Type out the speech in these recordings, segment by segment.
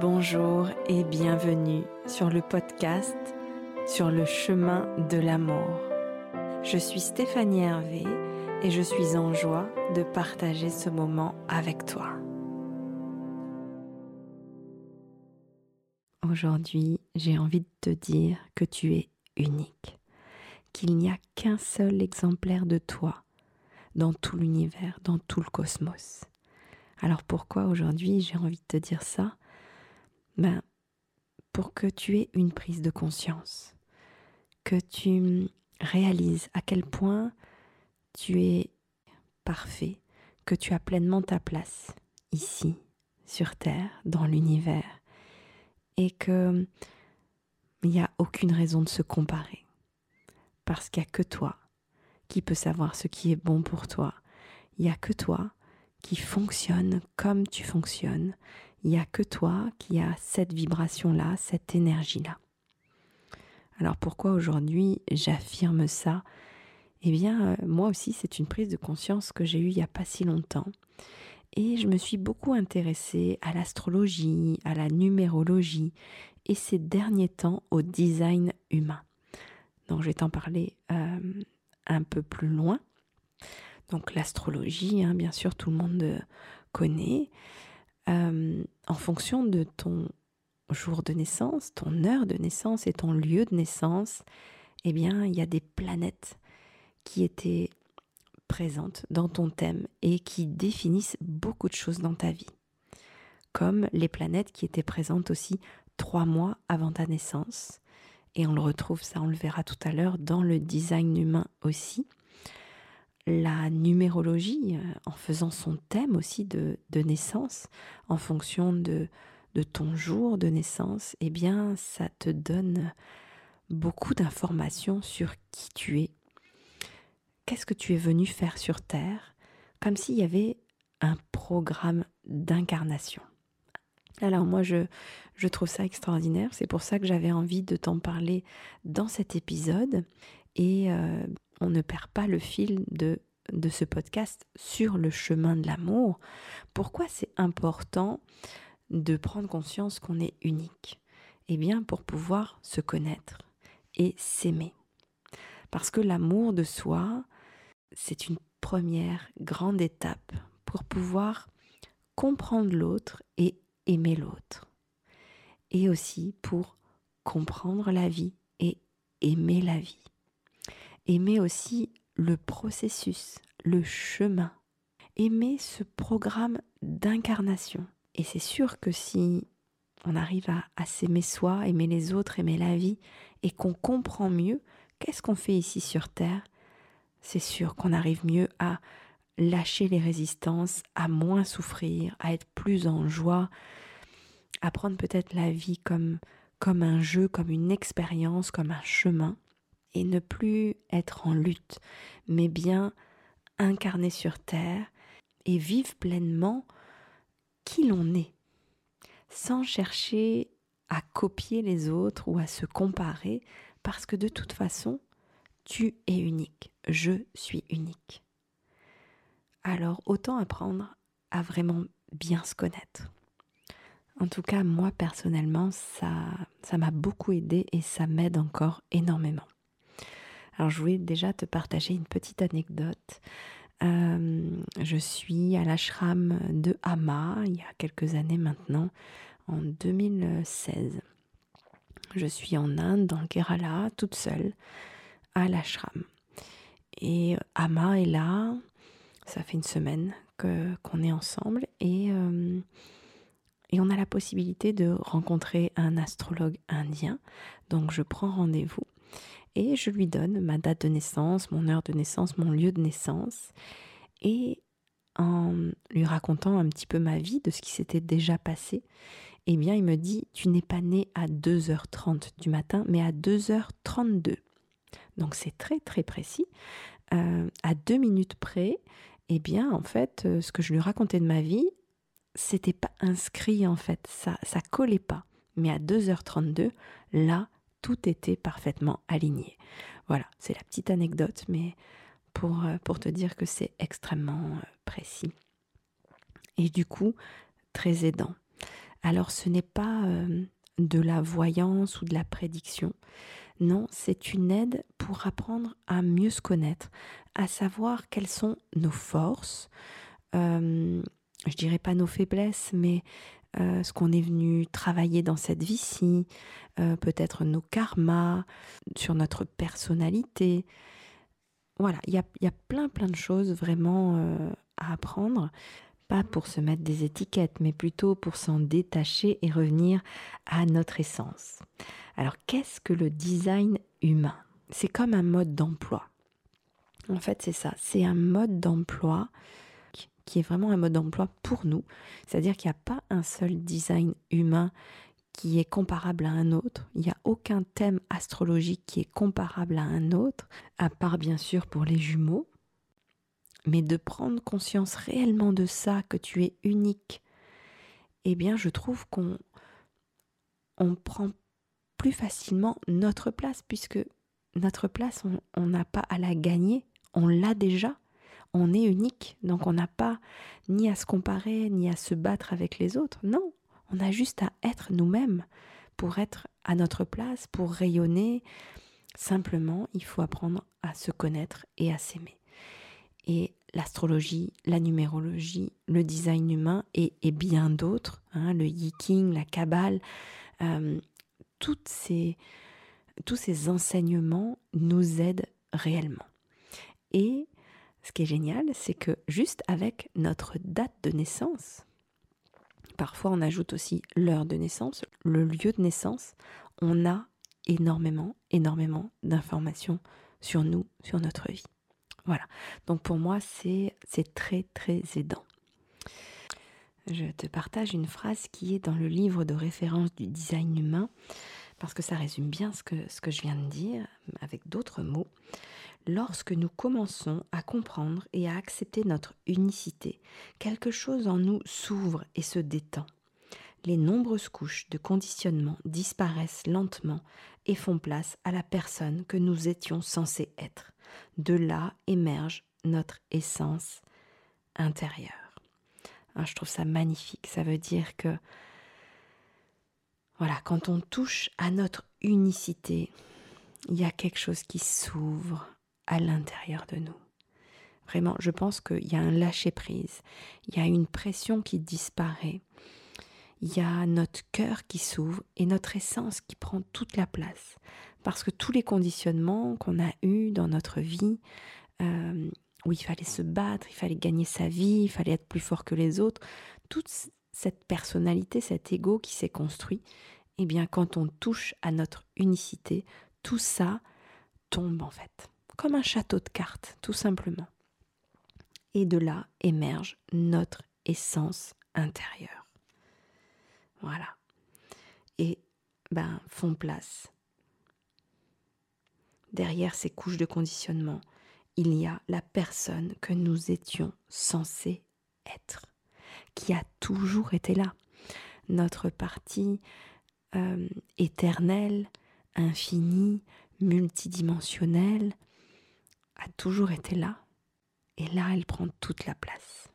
bonjour et bienvenue sur le podcast Sur le chemin de l'amour. Je suis Stéphanie Hervé et je suis en joie de partager ce moment avec toi. Aujourd'hui, j'ai envie de te dire que tu es unique, qu'il n'y a qu'un seul exemplaire de toi dans tout l'univers, dans tout le cosmos. Alors pourquoi aujourd'hui j'ai envie de te dire ça? Ben, Pour que tu aies une prise de conscience, que tu réalises à quel point tu es parfait, que tu as pleinement ta place ici, sur Terre, dans l'univers, et que il n'y a aucune raison de se comparer, parce qu'il n'y a que toi qui peux savoir ce qui est bon pour toi. Il n'y a que toi qui fonctionne comme tu fonctionnes. Il n'y a que toi qui a cette vibration-là, cette énergie-là. Alors pourquoi aujourd'hui j'affirme ça? Eh bien, euh, moi aussi, c'est une prise de conscience que j'ai eue il n'y a pas si longtemps. Et je me suis beaucoup intéressée à l'astrologie, à la numérologie et ces derniers temps au design humain. Donc je vais t'en parler euh, un peu plus loin. Donc l'astrologie, hein, bien sûr, tout le monde euh, connaît. Euh, en fonction de ton jour de naissance, ton heure de naissance et ton lieu de naissance, eh bien, il y a des planètes qui étaient présentes dans ton thème et qui définissent beaucoup de choses dans ta vie. Comme les planètes qui étaient présentes aussi trois mois avant ta naissance. Et on le retrouve, ça on le verra tout à l'heure, dans le design humain aussi la numérologie euh, en faisant son thème aussi de, naissance en fonction de, ton jour de naissance, eh bien ça te donne beaucoup d'informations sur qui tu es. Qu'est-ce que tu es venu faire sur Terre? Comme s'il y avait un programme d'incarnation. Alors moi je, je trouve ça extraordinaire, c'est pour ça que j'avais envie de t'en parler dans cet épisode et euh, on ne perd pas le fil de, de ce podcast sur le chemin de l'amour. Pourquoi c'est important de prendre conscience qu'on est unique? Eh bien pour pouvoir se connaître et s'aimer. Parce que l'amour de soi, c'est une première grande étape pour pouvoir comprendre l'autre et aimer l'autre. Et aussi pour comprendre la vie et aimer la vie aimer aussi le processus, le chemin, aimer ce programme d'incarnation. Et c'est sûr que si on arrive à, s'aimer soi, aimer les autres, aimer la vie, et qu'on comprend mieux qu'est-ce qu'on fait ici sur Terre, c'est sûr qu'on arrive mieux à lâcher les résistances, à moins souffrir, à être plus en joie, à prendre peut-être la vie comme, comme un jeu, comme une expérience, comme un chemin, et ne plus être en lutte, mais bien incarner sur Terre et vivre pleinement qui l'on est, sans chercher à copier les autres ou à se comparer, parce que de toute façon, tu es unique, je suis unique. Alors autant apprendre à vraiment bien se connaître. En tout cas, moi personnellement, ça ça m'a beaucoup aidé et ça m'aide encore énormément. Alors je voulais déjà te partager une petite anecdote. Euh, je suis à l'ashram de Hama il y a quelques années maintenant, en 2016. Je suis en Inde, dans le Kerala, toute seule, à l'ashram. Et Hama est là, ça fait une semaine qu'on est ensemble et euh, et on a la possibilité de rencontrer un astrologue indien. Donc je prends rendez-vous et je lui donne ma date de naissance, mon heure de naissance, mon lieu de naissance et en lui racontant un petit peu ma vie, de ce qui s'était déjà passé, eh bien il me dit tu n'es pas né à 2h30 du matin mais à 2h32. Donc c'est très très précis. Euh, à deux minutes près, eh bien en fait euh, ce que je lui racontais de ma vie, c'était pas inscrit en fait, ça ça collait pas. Mais à 2h32, là, tout était parfaitement aligné. Voilà, c'est la petite anecdote, mais pour, euh, te dire que c'est extrêmement euh, précis. Et du coup, très aidant. Alors ce n'est pas euh, de la voyance ou de la prédiction. Non, c'est une aide pour apprendre à mieux se connaître, à savoir quelles sont nos forces, je dirais pas nos faiblesses, mais euh, ce qu'on est venu travailler dans cette vie-ci, euh, peut-être nos karmas, sur notre personnalité. Voilà, il y a, y a, plein plein de choses vraiment euh, à apprendre, pas pour se mettre des étiquettes, mais plutôt pour s'en détacher et revenir à notre essence. Alors qu'est-ce que le design humain? C'est comme un mode d'emploi. En fait, c'est ça, c'est un mode d'emploi qui est vraiment un mode d'emploi pour nous. C'est-à-dire qu'il n'y a pas un seul design humain qui est comparable à un autre. Il n'y a aucun thème astrologique qui est comparable à un autre, à part bien sûr pour les jumeaux. Mais de prendre conscience réellement de ça, que tu es unique, eh bien je trouve qu'on on prend plus facilement notre place, puisque notre place, on n'a pas à la gagner, on l'a déjà on est unique, donc on n'a pas ni à se comparer, ni à se battre avec les autres. Non, on a juste à être nous-mêmes pour être à notre place, pour rayonner. Simplement, il faut apprendre à se connaître et à s'aimer. Et l'astrologie, la numérologie, le design humain et, bien d'autres, hein, le yiking, la kabbale, euh, tous ces enseignements nous aident réellement. Et ce qui est génial, c'est que juste avec notre date de naissance, parfois on ajoute aussi l'heure de naissance, le lieu de naissance, on a énormément, énormément d'informations sur nous, sur notre vie. Voilà. Donc pour moi, c'est très, très aidant. Je te partage une phrase qui est dans le livre de référence du design humain, parce que ça résume bien ce que, ce que je viens de dire, avec d'autres mots lorsque nous commençons à comprendre et à accepter notre unicité, quelque chose en nous s'ouvre et se détend. Les nombreuses couches de conditionnement disparaissent lentement et font place à la personne que nous étions censés être. De là émerge notre essence intérieure. Ah, je trouve ça magnifique. Ça veut dire que, voilà, quand on touche à notre unicité, il y a quelque chose qui s'ouvre, à l'intérieur de nous. Vraiment, je pense qu'il y a un lâcher-prise, il y a une pression qui disparaît, il y a notre cœur qui s'ouvre et notre essence qui prend toute la place. Parce que tous les conditionnements qu'on a eus dans notre vie, euh, où il fallait se battre, il fallait gagner sa vie, il fallait être plus fort que les autres, toute cette personnalité, cet ego qui s'est construit, eh bien quand on touche à notre unicité, tout ça tombe en fait comme un château de cartes, tout simplement. Et de là émerge notre essence intérieure. Voilà. Et ben font place. Derrière ces couches de conditionnement, il y a la personne que nous étions censés être, qui a toujours été là. Notre partie euh, éternelle, infinie, multidimensionnelle, a toujours été là, et là, elle prend toute la place.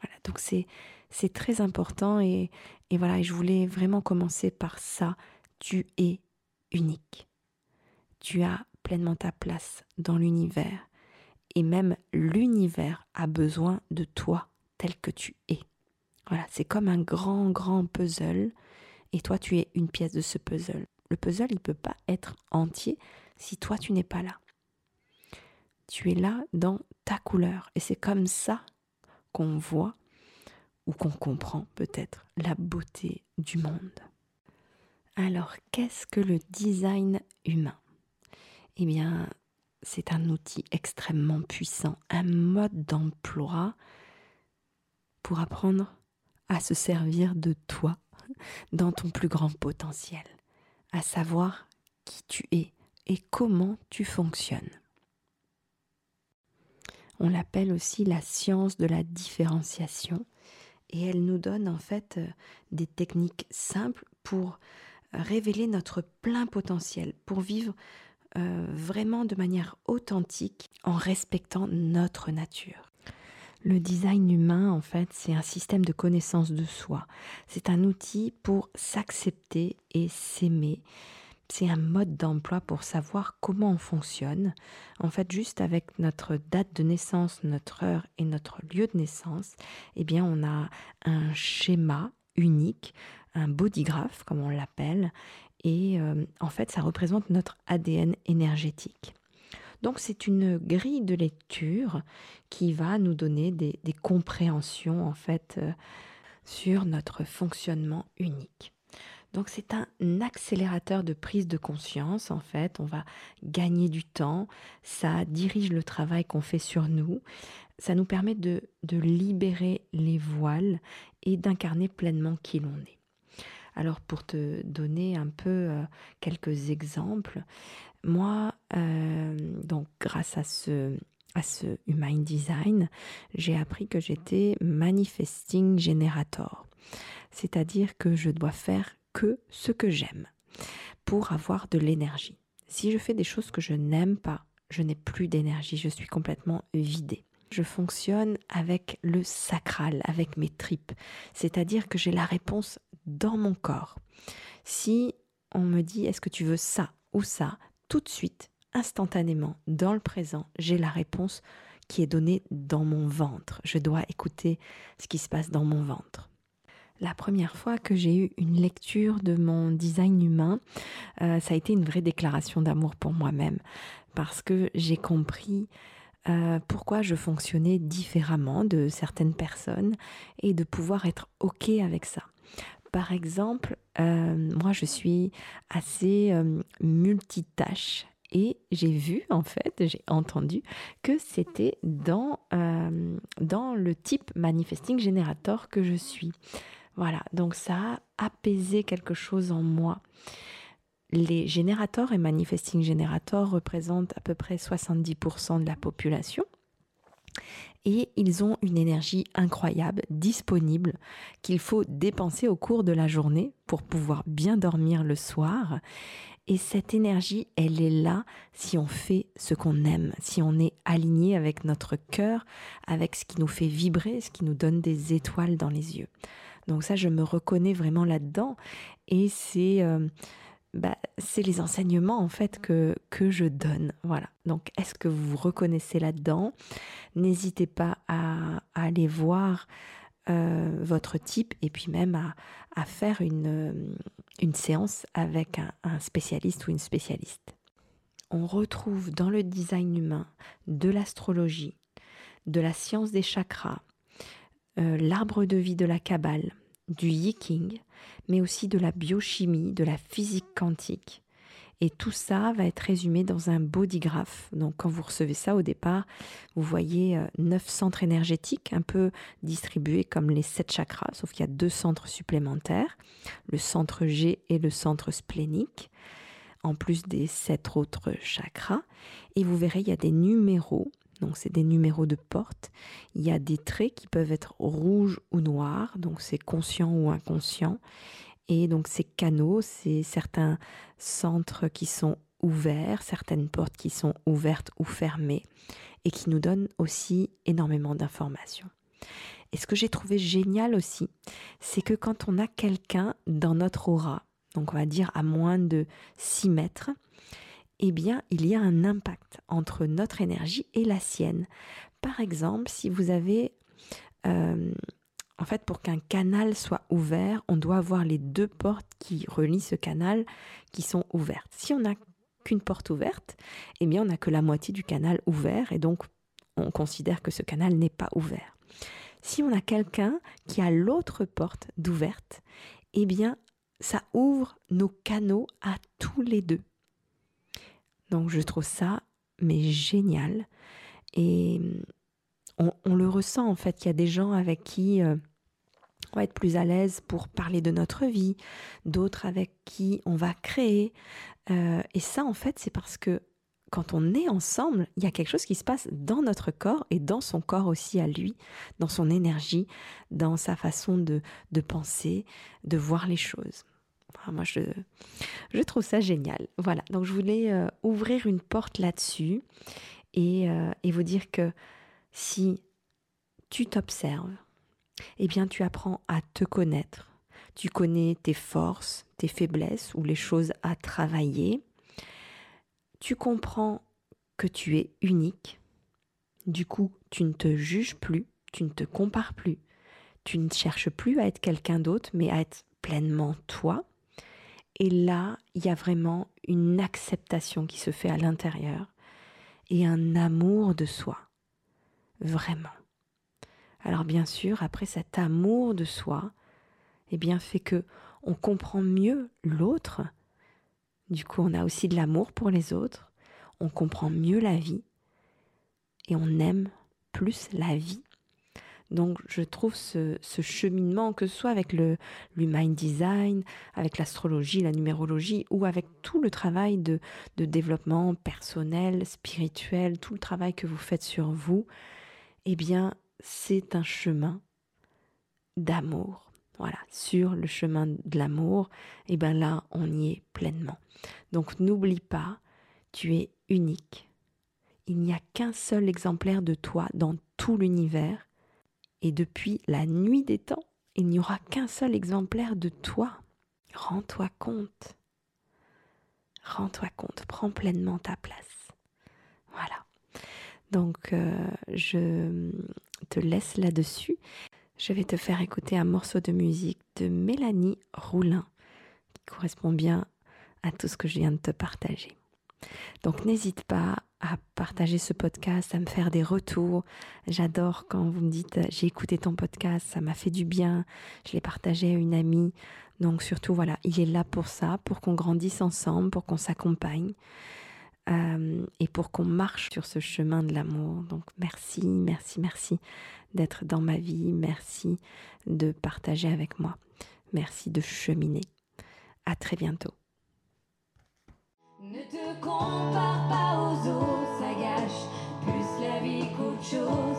Voilà, donc c'est, c'est très important, et, et voilà, je voulais vraiment commencer par ça. Tu es unique. Tu as pleinement ta place dans l'univers, et même l'univers a besoin de toi tel que tu es. Voilà, c'est comme un grand, grand puzzle, et toi, tu es une pièce de ce puzzle. Le puzzle, il ne peut pas être entier si toi, tu n'es pas là. Tu es là dans ta couleur. Et c'est comme ça qu'on voit ou qu'on comprend peut-être la beauté du monde. Alors, qu'est-ce que le design humain? Eh bien, c'est un outil extrêmement puissant, un mode d'emploi pour apprendre à se servir de toi dans ton plus grand potentiel, à savoir qui tu es et comment tu fonctionnes. On l'appelle aussi la science de la différenciation et elle nous donne en fait euh, des techniques simples pour révéler notre plein potentiel, pour vivre euh, vraiment de manière authentique en respectant notre nature. Le design humain, en fait, c'est un système de connaissance de soi. C'est un outil pour s'accepter et s'aimer. C'est un mode d'emploi pour savoir comment on fonctionne. En fait, juste avec notre date de naissance, notre heure et notre lieu de naissance, eh bien, on a un schéma unique, un bodygraph, comme on l'appelle. Et euh, en fait, ça représente notre ADN énergétique. Donc c'est une grille de lecture qui va nous donner des, compréhensions en fait euh, sur notre fonctionnement unique. Donc c'est un accélérateur de prise de conscience en fait, on va gagner du temps, ça dirige le travail qu'on fait sur nous, ça nous permet de, de libérer les voiles et d'incarner pleinement qui l'on est. Alors pour te donner un peu euh, quelques exemples, moi, euh, donc grâce à ce, à ce Human Design, j'ai appris que j'étais Manifesting Generator. C'est-à-dire que je dois faire que ce que j'aime pour avoir de l'énergie. Si je fais des choses que je n'aime pas, je n'ai plus d'énergie, je suis complètement vidée. Je fonctionne avec le sacral, avec mes tripes, c'est-à-dire que j'ai la réponse dans mon corps. Si on me dit est-ce que tu veux ça ou ça, tout de suite, instantanément, dans le présent, j'ai la réponse qui est donnée dans mon ventre. Je dois écouter ce qui se passe dans mon ventre. La première fois que j'ai eu une lecture de mon design humain, euh, ça a été une vraie déclaration d'amour pour moi-même, parce que j'ai compris euh, pourquoi je fonctionnais différemment de certaines personnes et de pouvoir être OK avec ça. Par exemple, euh, moi je suis assez multitâche et j'ai vu en fait, j'ai entendu que c'était dans, dans le type manifesting generator que je suis. Voilà, donc ça a apaisé quelque chose en moi. Les générateurs et manifesting generators représentent à peu près 70% de la population et ils ont une énergie incroyable, disponible, qu'il faut dépenser au cours de la journée pour pouvoir bien dormir le soir. Et cette énergie, elle est là si on fait ce qu'on aime, si on est aligné avec notre cœur, avec ce qui nous fait vibrer, ce qui nous donne des étoiles dans les yeux. Donc ça, je me reconnais vraiment là-dedans. Et c'est... Euh, bah, les enseignements en fait que, je donne. Voilà. Donc est-ce que vous vous reconnaissez là-dedans? N'hésitez pas à, aller voir euh, votre type et puis même à, faire une, une, séance avec un, spécialiste ou une spécialiste. On retrouve dans le design humain de l'astrologie, de la science des chakras, euh, l'arbre de vie de la Kabbale, du yiking, mais aussi de la biochimie, de la physique quantique. Et tout ça va être résumé dans un bodygraph. Donc quand vous recevez ça au départ, vous voyez euh, neuf centres énergétiques un peu distribués comme les sept chakras, sauf qu'il y a deux centres supplémentaires, le centre G et le centre splénique, en plus des sept autres chakras. Et vous verrez, il y a des numéros donc c'est des numéros de porte. Il y a des traits qui peuvent être rouges ou noirs, donc c'est conscient ou inconscient. Et donc ces canaux, c'est certains centres qui sont ouverts, certaines portes qui sont ouvertes ou fermées, et qui nous donnent aussi énormément d'informations. Et ce que j'ai trouvé génial aussi, c'est que quand on a quelqu'un dans notre aura, donc on va dire à moins de 6 mètres, eh bien, il y a un impact entre notre énergie et la sienne. Par exemple, si vous avez... Euh, en fait, pour qu'un canal soit ouvert, on doit avoir les deux portes qui relient ce canal qui sont ouvertes. Si on n'a qu'une porte ouverte, eh bien, on n'a que la moitié du canal ouvert et donc on considère que ce canal n'est pas ouvert. Si on a quelqu'un qui a l'autre porte d'ouverte, eh bien, ça ouvre nos canaux à tous les deux. Donc je trouve ça mais génial. Et on, le ressent en fait. Il y a des gens avec qui euh, on va être plus à l'aise pour parler de notre vie, d'autres avec qui on va créer. Euh, et ça en fait c'est parce que quand on est ensemble, il y a quelque chose qui se passe dans notre corps et dans son corps aussi à lui, dans son énergie, dans sa façon de penser, de voir les choses moi, je, je trouve ça génial. Voilà, donc je voulais euh, ouvrir une porte là-dessus et, euh, et, vous dire que si tu t'observes, eh bien tu apprends à te connaître. Tu connais tes forces, tes faiblesses ou les choses à travailler. Tu comprends que tu es unique. Du coup, tu ne te juges plus, tu ne te compares plus, tu ne cherches plus à être quelqu'un d'autre, mais à être pleinement toi. Et là, il y a vraiment une acceptation qui se fait à l'intérieur et un amour de soi. Vraiment. Alors bien sûr, après cet amour de soi, eh bien fait que on comprend mieux l'autre. Du coup, on a aussi de l'amour pour les autres, on comprend mieux la vie et on aime plus la vie. Donc je trouve ce, cheminement, que ce soit avec le l'human design, avec l'astrologie, la numérologie, ou avec tout le travail de, développement personnel, spirituel, tout le travail que vous faites sur vous, eh bien c'est un chemin d'amour. Voilà, sur le chemin de l'amour, eh bien là, on y est pleinement. Donc n'oublie pas, tu es unique. Il n'y a qu'un seul exemplaire de toi dans tout l'univers. Et depuis la nuit des temps, il n'y aura qu'un seul exemplaire de toi. Rends-toi compte. Rends-toi compte, prends pleinement ta place. Voilà. Donc, euh, je te laisse là-dessus je vais te faire écouter un morceau de musique de Mélanie Roulin qui correspond bien à tout ce que je viens de te partager. Donc n'hésite pas à partager ce podcast, à me faire des retours. J'adore quand vous me dites j'ai écouté ton podcast, ça m'a fait du bien, je l'ai partagé à une amie. Donc surtout voilà, il est là pour ça, pour qu'on grandisse ensemble, pour qu'on s'accompagne. Euh, et pour qu'on marche sur ce chemin de l'amour. Donc merci, merci, merci d'être dans ma vie, merci de partager avec moi, merci de cheminer. À très bientôt. Ne te compare pas aux autres, ça gâche plus la vie qu'autre chose.